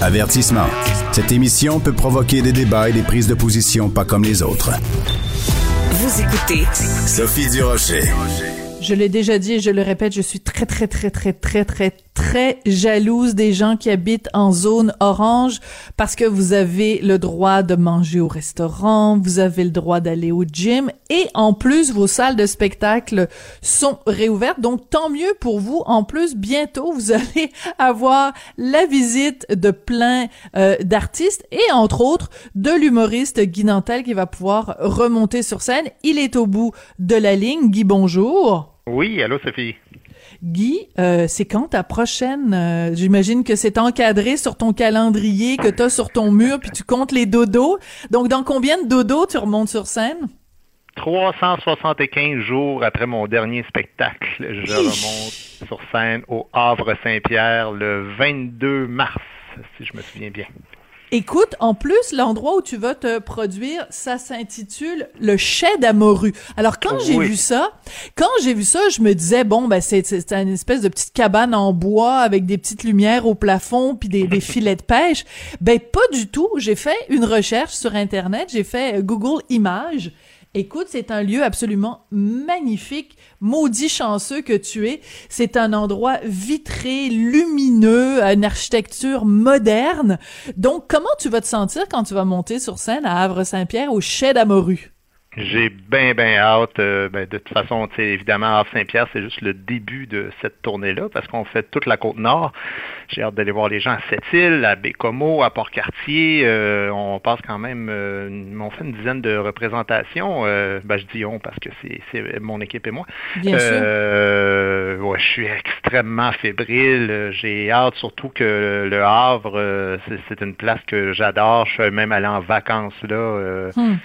Avertissement. Cette émission peut provoquer des débats et des prises de position pas comme les autres. Vous écoutez Sophie Durocher. Je l'ai déjà dit et je le répète, je suis très, très, très, très, très, très, très jalouse des gens qui habitent en zone orange parce que vous avez le droit de manger au restaurant, vous avez le droit d'aller au gym et en plus, vos salles de spectacle sont réouvertes. Donc, tant mieux pour vous. En plus, bientôt, vous allez avoir la visite de plein euh, d'artistes et entre autres de l'humoriste Guy Nantel qui va pouvoir remonter sur scène. Il est au bout de la ligne. Guy, bonjour. Oui, allô Sophie. Guy, euh, c'est quand ta prochaine? euh, J'imagine que c'est encadré sur ton calendrier que t'as sur ton mur, puis tu comptes les dodos. Donc, dans combien de dodos tu remontes sur scène? 375 jours après mon dernier spectacle, je remonte sur scène au Havre Saint-Pierre le 22 mars, si je me souviens bien. Écoute, en plus, l'endroit où tu vas te produire, ça s'intitule le Chai d'Amoru. Alors, quand j'ai Oui. vu ça, quand j'ai vu ça, je me disais, bon, ben, c'est, c'est une espèce de petite cabane en bois avec des petites lumières au plafond puis des, des filets de pêche. Ben, pas du tout. J'ai fait une recherche sur Internet, j'ai fait euh, Google Images. Écoute, c'est un lieu absolument magnifique, maudit chanceux que tu es. C'est un endroit vitré, lumineux, une architecture moderne. Donc, comment tu vas te sentir quand tu vas monter sur scène à Havre-Saint-Pierre au Chai d'Amoru? J'ai bien, bien hâte. euh, ben, de toute façon, évidemment, Havre Saint-Pierre, c'est juste le début de cette tournée-là, parce qu'on fait toute la Côte-Nord. J'ai hâte d'aller voir les gens à Sept-Îles, à Bécomo, à Port-Cartier. Euh, on passe quand même, euh, on fait une dizaine de représentations. Euh, ben, je dis on parce que c'est c'est mon équipe et moi. Bien sûr. Euh, ouais, je suis extrêmement fébrile. J'ai hâte surtout que le Havre, euh, c'est- une place que j'adore. Je suis même allé en vacances là. euh, Hmm.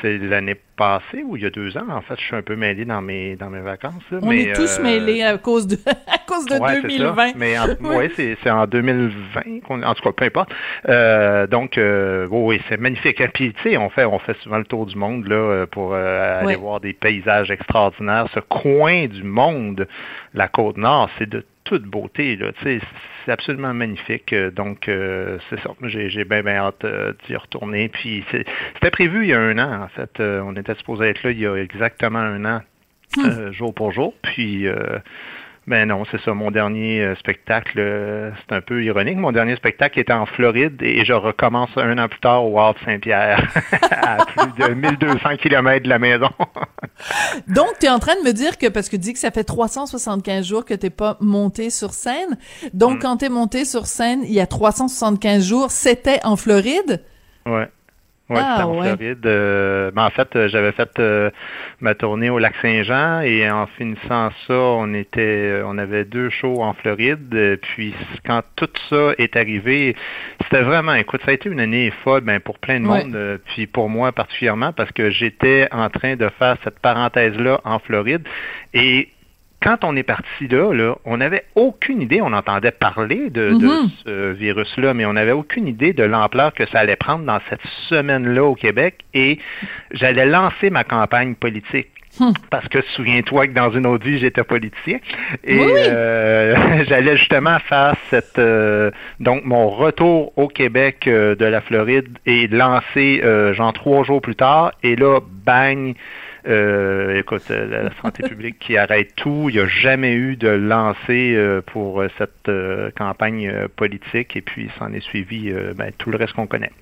C'est l'année passée ou il y a deux ans? En fait, je suis un peu mêlé dans mes dans mes vacances. là, On mais, est tous euh, mêlés à cause de, à cause de Ouais, c'est 2020. ça. Mais en, Ouais. ouais, c'est, c'est en 2020, qu'on- en tout cas, peu importe. Euh, donc, euh, oui, c'est magnifique. Et puis, tu sais, on fait, on fait souvent le tour du monde là euh, pour aller Ouais. voir des paysages extraordinaires. Ce coin du monde, la côte nord, c'est de toute beauté. Là, tu sais, c'est absolument magnifique. Euh, Donc, euh, c'est ça. J'ai, j'ai bien, bien hâte euh, d'y retourner. Puis, c'est- c'était prévu il y a un an, en fait. Euh, on était supposé être là il y a exactement un an, euh, jour pour jour. Puis, euh, ben non, c'est ça. Mon dernier euh, spectacle, euh, c'est un peu ironique. Mon dernier spectacle était en Floride et je recommence un an plus tard au Havre Saint-Pierre, à plus de 1200 km de la maison. Donc, tu es en train de me dire que, parce que tu dis que ça fait 375 jours que t'es pas monté sur scène. Donc, Mm. quand t'es monté sur scène il y a 375 jours, c'était en Floride? ouais. Ouais, Ah, c'était en ouais. Floride. Euh, ben, en fait, euh, j'avais fait euh, ma tournée au lac Saint-Jean et en finissant ça, on était, euh, on avait deux shows en Floride. Euh, Puis quand tout ça est arrivé, c'était vraiment, écoute, ça a été une année folle, ben, pour plein de Ouais. monde, puis pour moi particulièrement parce que j'étais en train de faire cette parenthèse-là en Floride et quand on est parti là, là, on n'avait aucune idée, on entendait parler de, de Mhm. ce virus-là, mais on n'avait aucune idée de l'ampleur que ça allait prendre dans cette semaine-là au Québec et j'allais lancer ma campagne politique. Hmm. Parce que souviens-toi que dans une autre vie, j'étais politicien. Et Oui, oui. euh, j'allais justement faire cette euh, donc mon retour au Québec euh, de la Floride et lancer euh, genre trois jours plus tard. Et là, bang, euh, écoute, euh, la santé publique qui arrête tout. Il n'y a jamais eu de lancé euh, pour euh, cette euh, campagne politique. Et puis, s'en est suivi ben, tout le reste qu'on connaît.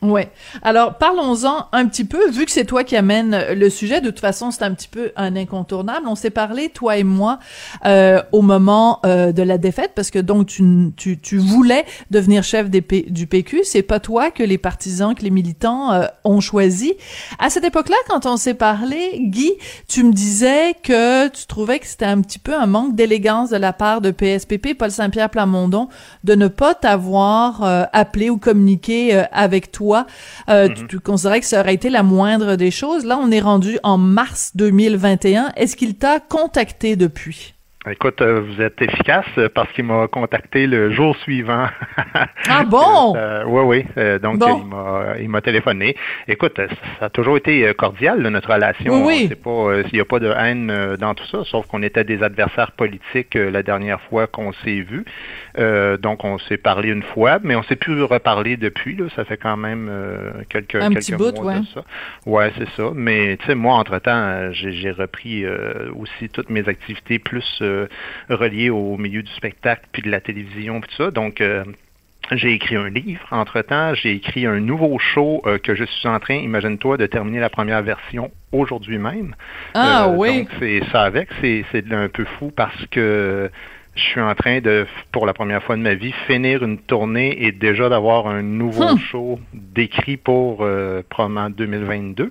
Ouais. Alors, parlons-en un petit peu, vu que c'est toi qui amène le sujet, de toute façon, c'est un petit peu un incontournable. On s'est parlé, toi et moi, euh, au moment euh, de la défaite, parce que donc tu, tu, tu voulais devenir chef du PQ. C'est pas toi que les partisans, que les militants euh, ont choisi. À cette époque-là, quand on s'est parlé, Guy, tu me disais que tu trouvais que c'était un petit peu un manque d'élégance de la part de PSPP, Paul Saint-Pierre Plamondon, de ne pas t'avoir euh, appelé ou communiqué euh, avec toi. Euh, tu, tu considérais que ça aurait été la moindre des choses. Là, on est rendu en mars 2021. Est-ce qu'il t'a contacté depuis? Écoute, euh, vous êtes efficace parce qu'il m'a contacté le jour suivant. ah bon? oui, oui. Euh, donc, il m'a téléphoné. Écoute, ça a toujours été cordial, notre relation. Oui, pas, il n'y a pas de haine dans tout ça, sauf qu'on était des adversaires politiques la dernière fois qu'on s'est vus. donc, on s'est parlé une fois, mais on s'est plus reparlé depuis. Là. Ça fait quand même quelques, Un quelques mois de ça. Ouais, c'est ça. Mais, tu sais, moi, entre-temps, j'ai repris aussi toutes mes activités plus euh, relié au milieu du spectacle puis de la télévision puis tout ça. Donc euh, j'ai écrit un livre. Entre-temps, j'ai écrit un nouveau show euh, que je suis en train, imagine-toi, de terminer la première version aujourd'hui même. Ah oui. Donc, c'est ça avec, c'est un peu fou parce que je suis en train de, pour la première fois de ma vie, finir une tournée et déjà d'avoir un nouveau hum. show décrit pour euh, probablement 2022.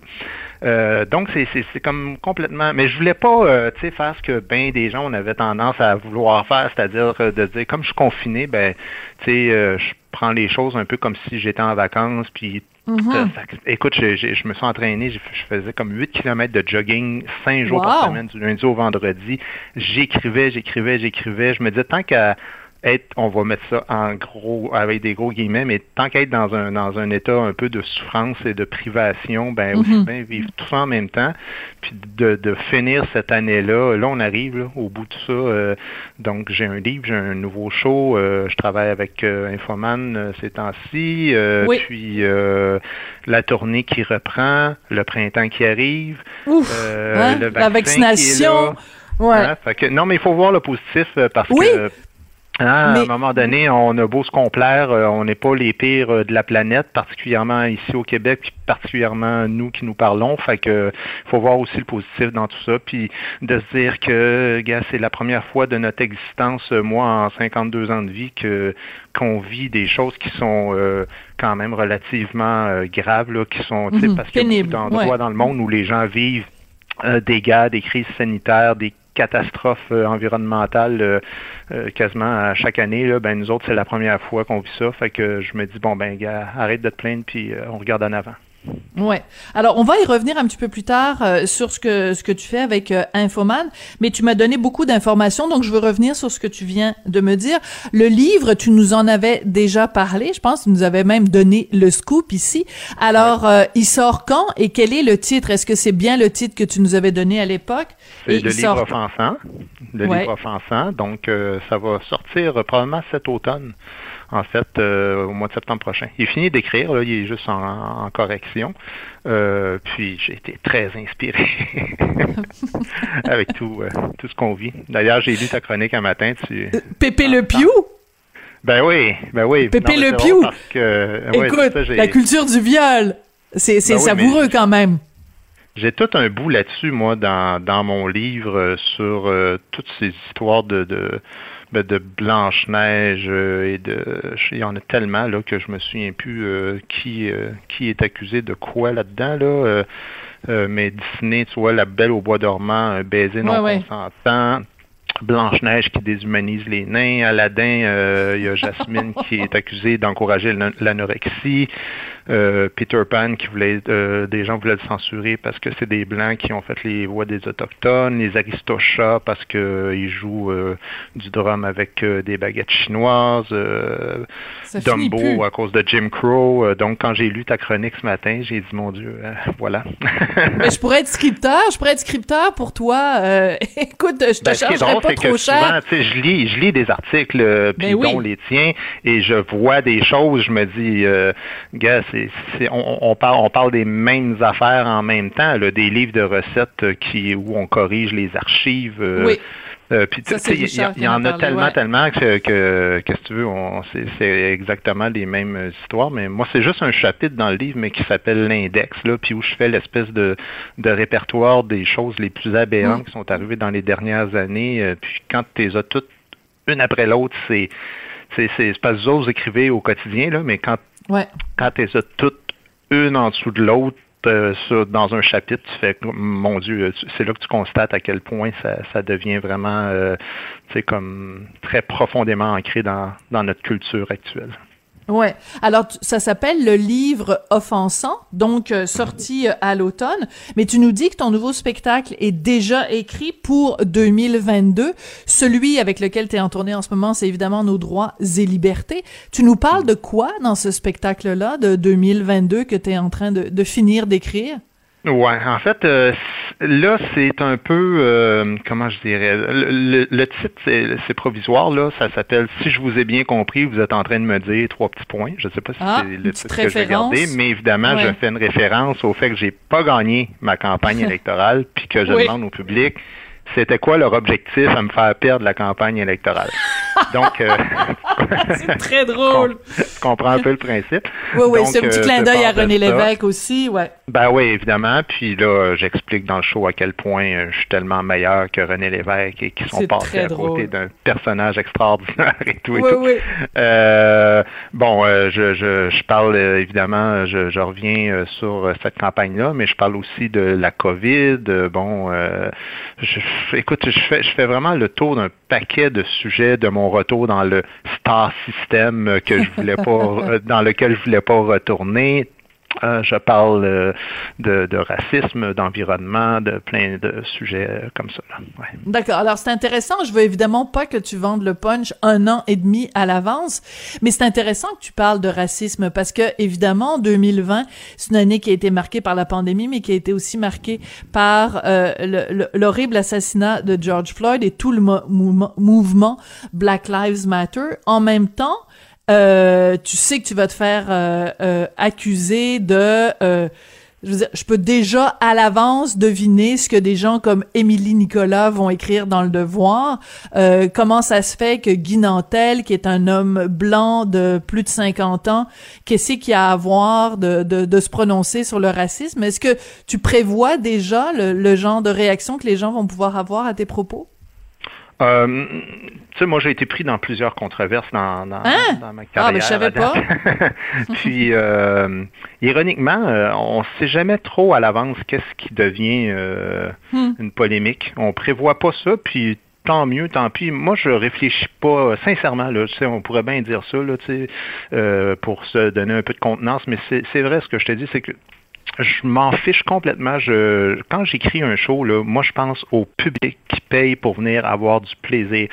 Euh, donc, c'est comme complètement... Mais je voulais pas euh, faire ce que bien des gens on avait tendance à vouloir faire, c'est-à-dire euh, de dire, comme je suis confiné, ben, tu sais, euh, je prends les choses un peu comme si j'étais en vacances, puis Mm-hmm. écoute, je, me suis entraîné, je, faisais comme 8 km de jogging 5 jours par semaine, du lundi au vendredi. J'écrivais, j'écrivais, j'écrivais. Je me disais, tant qu'à on va mettre ça en gros, avec des gros guillemets, mais tant qu'être dans un, dans un état un peu de souffrance et de privation, ben aussi mhm. bien vivre tout ça en même temps, puis de, de finir cette année-là, là on arrive au bout de ça. Euh, donc j'ai un livre, j'ai un nouveau show, euh, je travaille avec euh, Infoman ces temps-ci, puis la tournée qui reprend, le printemps qui arrive, hein? la vaccination. Ouais. Hein? non, mais il faut voir le positif parce que ah, À un moment donné, on a beau se complaire, euh, on n'est pas les pires euh, de la planète, particulièrement ici au Québec, puis particulièrement nous qui nous parlons. Fait que faut voir aussi le positif dans tout ça, puis de se dire que, gars, c'est la première fois de notre existence, euh, moi en 52 ans de vie, que qu'on vit des choses qui sont quand même relativement graves, là, qui sont, mm parce qu'il y a d'endroits dans le monde où les gens vivent des guerres, des crises sanitaires, des catastrophe euh, environnementale euh, euh, quasiment à chaque année. Ben nous autres, c'est la première fois qu'on vit ça. Fait que je me dis bon ben gars, arrête de te plaindre puis on regarde en avant. Ouais. Alors, on va y revenir un petit peu plus tard euh, sur ce que ce que tu fais avec euh, Infoman, mais tu m'as donné beaucoup d'informations, donc je veux revenir sur ce que tu viens de me dire. Le livre, tu nous en avais déjà parlé, je pense, tu nous avais même donné le scoop ici. Alors, euh, il sort quand et quel est le titre? Est-ce que c'est bien le titre que tu nous avais donné à l'époque? C'est le livre offensant. Le livre offensant. Donc, ça va sortir probablement cet automne en fait, euh, au mois de septembre prochain. Il est fini d'écrire, là, il est juste en, correction. Euh, puis j'ai été très inspiré avec tout, euh, tout ce qu'on vit. D'ailleurs, j'ai lu ta chronique un matin. Tu... Pépé Le Piou? Ben oui, ben oui. Pépé Le Piou! Écoute, la culture du viol, c'est ben savoureux quand même. J'ai tout un bout là-dessus, moi, dans, dans mon livre sur toutes ces histoires de, de ben, de Blanche-Neige euh, et de. Il y en a tellement là, que je me souviens plus euh, qui, euh, qui est accusé de quoi là-dedans. Là, mais Disney, tu vois, La Belle au Bois dormant, un baiser non consentant. Blanche-Neige qui déshumanise les nains, Aladdin, il y a Jasmine qui est accusée d'encourager l'anorexie, euh, Peter Pan qui voulait, euh, des gens voulaient le censurer parce que c'est des blancs qui ont fait les voix des autochtones, les Aristochats parce qu'ils euh, jouent du drum avec des baguettes chinoises, Dumbo à cause de Jim Crow. donc quand j'ai lu ta chronique ce matin, j'ai dit mon Dieu, voilà. Mais je pourrais être scripteur, je pourrais être scripteur pour toi. écoute, je te ben, pas trop cher. je lis, je lis des articles, puis ben dont les tiens, et je vois des choses, je me dis, gars, c'est on, parle, on parle des mêmes affaires en même temps, des livres de recettes euh, qui, où on corrige les archives. Euh, oui. Euh, il y, en a tellement, tellement que, que, que, si tu veux, c'est exactement les mêmes histoires. Mais moi, c'est juste un chapitre dans le livre, mais qui s'appelle l'index, là, puis où je fais l'espèce de, de répertoire des choses les plus aberrantes mm. qui sont arrivées dans les dernières années. puis quand tu les as toutes une après l'autre, c'est c'est pas vous écrivez au quotidien, là, mais quand Ouais. Quand tu es toutes une en dessous de l'autre, euh, dans un chapitre, tu fais, mon Dieu, c'est là que tu constates à quel point ça, devient vraiment, euh, comme très profondément ancré dans, notre culture actuelle. Ouais. Alors ça s'appelle le livre offensant, donc euh, sorti euh, à l'automne. Mais tu nous dis que ton nouveau spectacle est déjà écrit pour 2022. Celui avec lequel tu es en tournée en ce moment, c'est évidemment Nos droits et libertés. Tu nous parles de quoi dans ce spectacle-là de 2022 que tu es en train de, de finir d'écrire? Ouais, en fait, euh, là, c'est un peu, euh, comment je dirais, le, titre, c'est provisoire, là, ça s'appelle « Si je vous ai bien compris, vous êtes en train de me dire trois petits points ». Je ne sais pas si ah, c'est le titre que je vais garder, mais évidemment, je fais une référence au fait que j'ai pas gagné ma campagne électorale, puis que je demande au public c'était quoi leur objectif à me faire perdre la campagne électorale? Donc, euh, c'est très drôle. Je comprends un peu le principe? Oui, oui, c'est un petit euh, clin d'œil à René Lévesque aussi, ouais. Ben oui, évidemment. Puis là, j'explique dans le show à quel point euh, je suis tellement meilleur que René Lévesque et qu'ils sont passés à côté d'un personnage extraordinaire et tout et oui, tout. Oui. Euh, bon, je, je, je, parle évidemment, je, je reviens sur cette campagne-là, mais je parle aussi de la COVID. Bon, je, écoute, je fais, je fais vraiment le tour d'un paquet de sujets de mon retour dans le star system que je voulais pas, euh, dans lequel je voulais pas retourner. Euh, je parle euh, de, racisme, d'environnement, de plein de sujets euh, comme ça. D'accord. Alors c'est intéressant. Je veux évidemment pas que tu vendes le punch un an et demi à l'avance, mais c'est intéressant que tu parles de racisme parce que évidemment 2020 c'est une année qui a été marquée par la pandémie, mais qui a été aussi marquée par l'horrible assassinat de George Floyd et tout le mouvement Black Lives Matter. En même temps, euh, tu sais que tu vas te faire euh, euh, accuser de je, veux dire, je peux déjà à l'avance deviner ce que des gens comme Émilie Nicolas vont écrire dans le Devoir. comment ça se fait que Guy Nantel, qui est un homme blanc de plus de 50 ans, qu'est-ce qu'il a à voir de, de, de, se prononcer sur le racisme? Est-ce que tu prévois déjà le, le genre de réaction que les gens vont pouvoir avoir à tes propos? Euh, tu sais, moi, j'ai été pris dans plusieurs controverses dans, dans, hein? ma carrière. Ah, mais je savais pas. Puis, euh, ironiquement, euh, on ne sait jamais trop à l'avance qu'est-ce qui devient euh, hmm. une polémique. On prévoit pas ça, puis tant mieux, tant pis. Moi, je réfléchis pas sincèrement. Là, tu sais, on pourrait bien dire ça là, tu sais, euh, pour se donner un peu de contenance, mais c'est vrai ce que je te dis, c'est que je m'en fiche complètement. Je, quand j'écris un show, là, moi, je pense au public qui paye pour venir avoir du plaisir.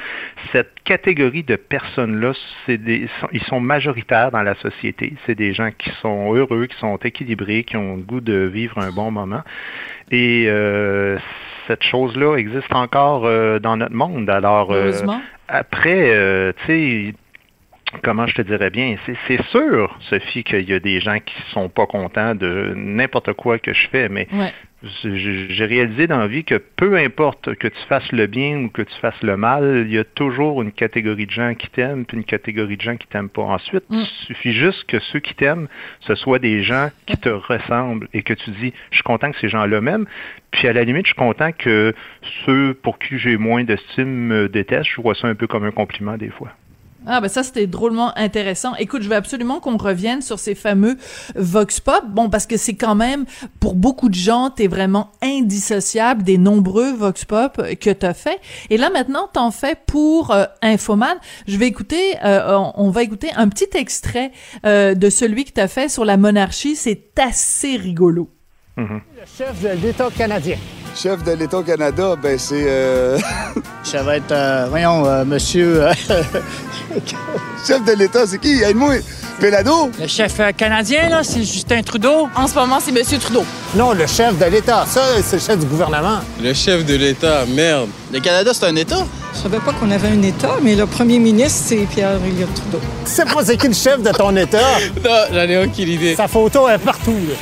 Cette catégorie de personnes-là, c'est des, ils sont majoritaires dans la société. C'est des gens qui sont heureux, qui sont équilibrés, qui ont le goût de vivre un bon moment. Et euh, cette chose-là existe encore euh, dans notre monde. Alors, euh, après, tu sais, comment je te dirais bien, c'est sûr, Sophie, qu'il y a des gens qui sont pas contents de n'importe quoi que je fais, mais j'ai réalisé dans la vie que peu importe que tu fasses le bien ou que tu fasses le mal, il y a toujours une catégorie de gens qui t'aiment puis une catégorie de gens qui t'aiment pas. Ensuite, mm. il suffit juste que ceux qui t'aiment, ce soient des gens qui te ressemblent et que tu dis, je suis content que ces gens-là m'aiment. Puis à la limite, je suis content que ceux pour qui j'ai moins d'estime me détestent. Je vois ça un peu comme un compliment des fois. Ah ben ça c'était drôlement intéressant. Écoute, je veux absolument qu'on revienne sur ces fameux vox pop. Bon parce que c'est quand même pour beaucoup de gens, t'es vraiment indissociable des nombreux vox pop que t'as fait. Et là maintenant, t'en fais pour euh, Infoman. Je vais écouter, euh, on, va écouter un petit extrait euh, de celui que t'as fait sur la monarchie. C'est assez rigolo. Mm-hmm. Le chef de l'État canadien. Chef de l'État au Canada, ben c'est. Euh... Ça va être, euh, voyons, euh, monsieur. Euh, chef de l'État, c'est qui? Aide-moi. Pelado? Le chef canadien, là, c'est Justin Trudeau. En ce moment, c'est Monsieur Trudeau. Non, le chef de l'État. Ça, c'est le chef du gouvernement. Le chef de l'État, merde. Le Canada, c'est un État? Je savais pas qu'on avait un État, mais le premier ministre, c'est Pierre-Éliott Trudeau. Tu sais pas c'est qui le chef de ton État? non, j'en ai aucune idée. Sa photo est partout, là.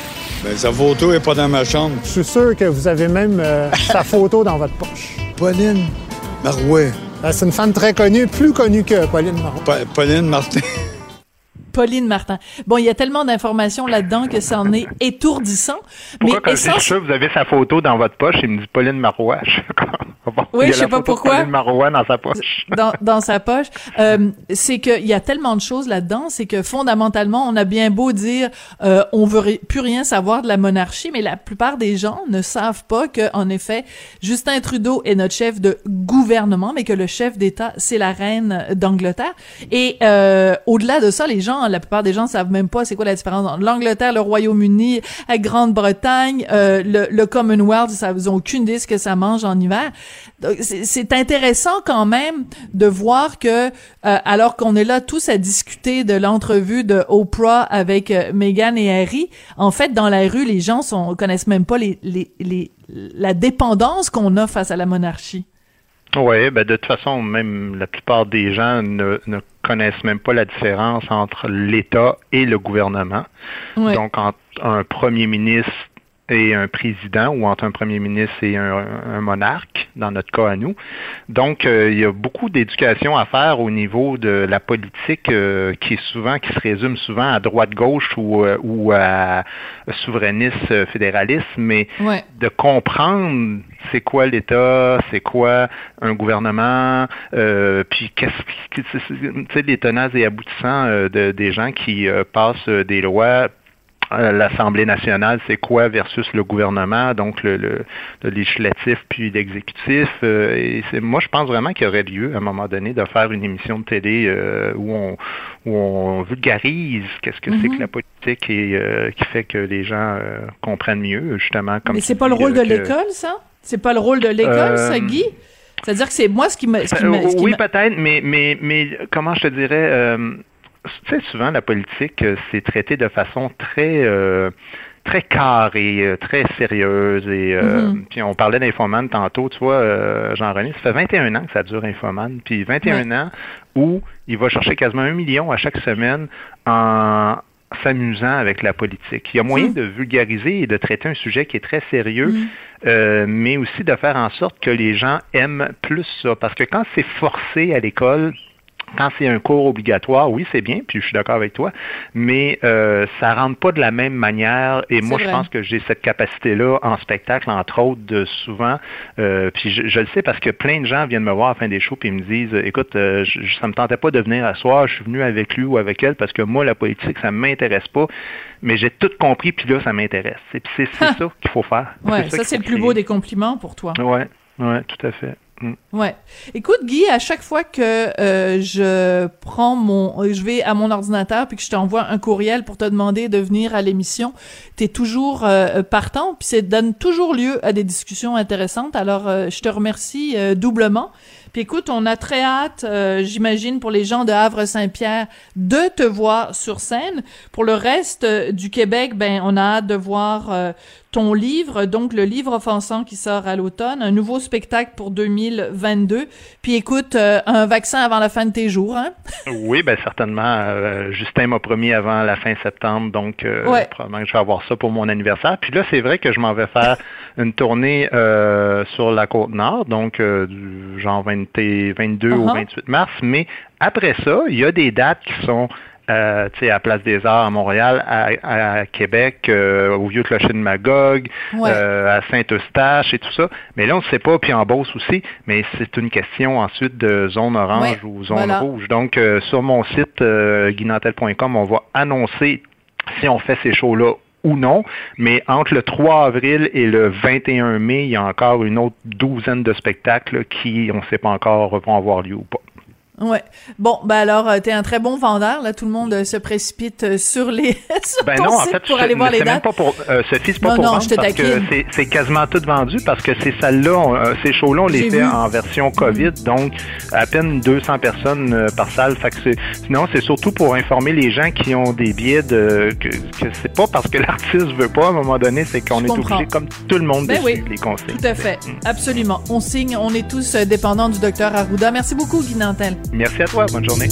Ben, sa photo est pas dans ma chambre. Je suis sûr que vous avez même euh, sa photo dans votre poche. Pauline Marouet. Ben, c'est une femme très connue, plus connue que Pauline Marouet. Pauline Martin. Pauline Martin. Bon, il y a tellement d'informations là-dedans que ça en est étourdissant. Pourquoi mais quand je dis ça, vous avez sa photo dans votre poche, il me dit Pauline Marouet? Oui, Il je sais pas de pourquoi. Pauline Marois dans sa poche. dans, dans sa poche, euh, c'est qu'il y a tellement de choses là-dedans, c'est que fondamentalement, on a bien beau dire euh, on veut ri- plus rien savoir de la monarchie, mais la plupart des gens ne savent pas que, en effet, Justin Trudeau est notre chef de gouvernement, mais que le chef d'État c'est la reine d'Angleterre. Et euh, au-delà de ça, les gens, la plupart des gens savent même pas c'est quoi la différence entre l'Angleterre, le Royaume-Uni, la Grande-Bretagne, euh, le, le Commonwealth. Ça, ils ont aucune idée ce que ça mange en hiver. C'est intéressant quand même de voir que, euh, alors qu'on est là tous à discuter de l'entrevue de Oprah avec euh, Meghan et Harry, en fait, dans la rue, les gens sont connaissent même pas les, les, les la dépendance qu'on a face à la monarchie. Oui, ben de toute façon, même la plupart des gens ne, ne connaissent même pas la différence entre l'État et le gouvernement. Ouais. Donc, entre un premier ministre et un président ou entre un premier ministre et un, un monarque, dans notre cas à nous. Donc, euh, il y a beaucoup d'éducation à faire au niveau de la politique euh, qui est souvent, qui se résume souvent à droite-gauche ou, euh, ou à souverainiste-fédéraliste, mais Ouais. de comprendre c'est quoi l'État, c'est quoi un gouvernement, puis qu'est-ce qui, tu sais, les tenants et aboutissants de, des gens qui passent des lois. L'Assemblée nationale, c'est quoi versus le gouvernement, donc le, le, le législatif puis l'exécutif. euh, et c'est, moi, je pense vraiment qu'il y aurait lieu, à un moment donné, de faire une émission de télé euh, où, on, où on vulgarise qu'est-ce que c'est Mhm. que la politique et euh, qui fait que les gens comprennent mieux, justement. Comme mais c'est pas le rôle de que- l'école, ça? C'est pas le rôle de l'école, ça, Guy? C'est-à-dire que c'est moi ce qui me, ce qui me- ce qui oui, me- peut-être, mais, mais, mais comment je te dirais, tu sais, souvent la politique, euh, c'est traité de façon très, euh, très carrée, euh, très sérieuse. Et euh, Mhm. puis on parlait d'Infoman tantôt, tu vois, euh, Jean-René, ça fait 21 ans que ça dure Infoman, puis 21 ans où il va chercher quasiment un million à chaque semaine en s'amusant avec la politique. Il y a moyen Mhm. de vulgariser et de traiter un sujet qui est très sérieux, Mhm. euh, mais aussi de faire en sorte que les gens aiment plus ça. Parce que quand c'est forcé à l'école, quand c'est un cours obligatoire, oui, c'est bien, puis je suis d'accord avec toi, mais euh, ça rentre pas de la même manière. Et moi, je pense que j'ai cette capacité-là en spectacle, entre autres, de souvent. euh, puis je, je le sais parce que plein de gens viennent me voir à la fin des shows puis ils me disent, écoute, euh, je, ça me tentait pas de venir à soir, je suis venu avec lui ou avec elle parce que moi, la politique, ça m'intéresse pas, mais j'ai tout compris, puis là, ça m'intéresse. Et puis c'est ça qu'il faut faire. Ouais, ça qu'il c'est le plus beau des compliments pour toi. Ouais, ouais, tout à fait. Mm. Ouais. Écoute Guy, à chaque fois que euh, je prends mon je vais à mon ordinateur puis que je t'envoie un courriel pour te demander de venir à l'émission, tu es toujours euh, partant puis ça donne toujours lieu à des discussions intéressantes. Alors euh, je te remercie euh, doublement. Puis écoute, on a très hâte, euh, j'imagine, pour les gens de Havre-Saint-Pierre, de te voir sur scène. Pour le reste euh, du Québec, ben on a hâte de voir euh, ton livre, donc le livre offensant qui sort à l'automne, un nouveau spectacle pour 2022. Puis écoute, euh, un vaccin avant la fin de tes jours, hein? Oui, ben certainement. Euh, Justin m'a promis avant la fin septembre, donc euh, Ouais. probablement que je vais avoir ça pour mon anniversaire. Puis là, c'est vrai que je m'en vais faire une tournée euh, sur la côte nord, donc du genre 20 22 au Uh-huh. 28 mars. Mais après ça, il y a des dates qui sont euh, à Place des Arts à Montréal, à, à Québec, euh, au Vieux Clocher de Magog, Ouais. euh, à Saint-Eustache et tout ça. Mais là, on ne sait pas, puis en Beauce aussi, mais c'est une question ensuite de zone orange Ouais, ou zone voilà. rouge. Donc, euh, sur mon site euh, guinantel.com, on va annoncer si on fait ces shows-là ou non, mais entre le 3 avril et le 21 mai, il y a encore une autre douzaine de spectacles qui, on ne sait pas encore, vont avoir lieu ou pas. Ouais. Bon, ben alors, euh, t'es un très bon vendeur. Là, tout le monde euh, se précipite euh, sur les sur Ben ton non, en site fait, pour aller voir les c'est même dates. pas pour euh, Sophie, c'est pas Non, pour non, vendre je te parce que taquine. c'est, c'est quasiment tout vendu parce que ces salles-là, ces shows-là, on les fait vu. en version COVID, donc à peine 200 personnes par salle. Fait que c'est, sinon, c'est surtout pour informer les gens qui ont des billets de que, que c'est pas parce que l'artiste veut pas à un moment donné, c'est qu'on est obligé, comme tout le monde, Ben de oui, suivre les consignes. Tout à fait. Mm. Absolument. On signe, on est tous dépendants du docteur Arruda. Merci beaucoup, Guy Nantel. Merci à toi, bonne journée.